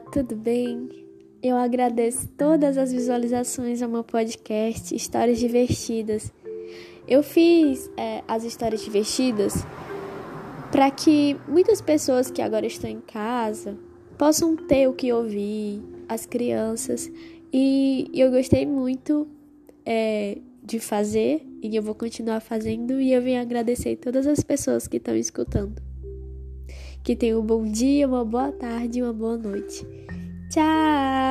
tudo bem? Eu agradeço todas as visualizações ao meu podcast Histórias Divertidas. Eu fiz é, as histórias divertidas para que muitas pessoas que agora estão em casa possam ter o que ouvir, as crianças, e eu gostei muito é, de fazer e eu vou continuar fazendo e eu venho agradecer todas as pessoas que estão escutando. Que tenham um bom dia, uma boa tarde e uma boa noite. Tchau!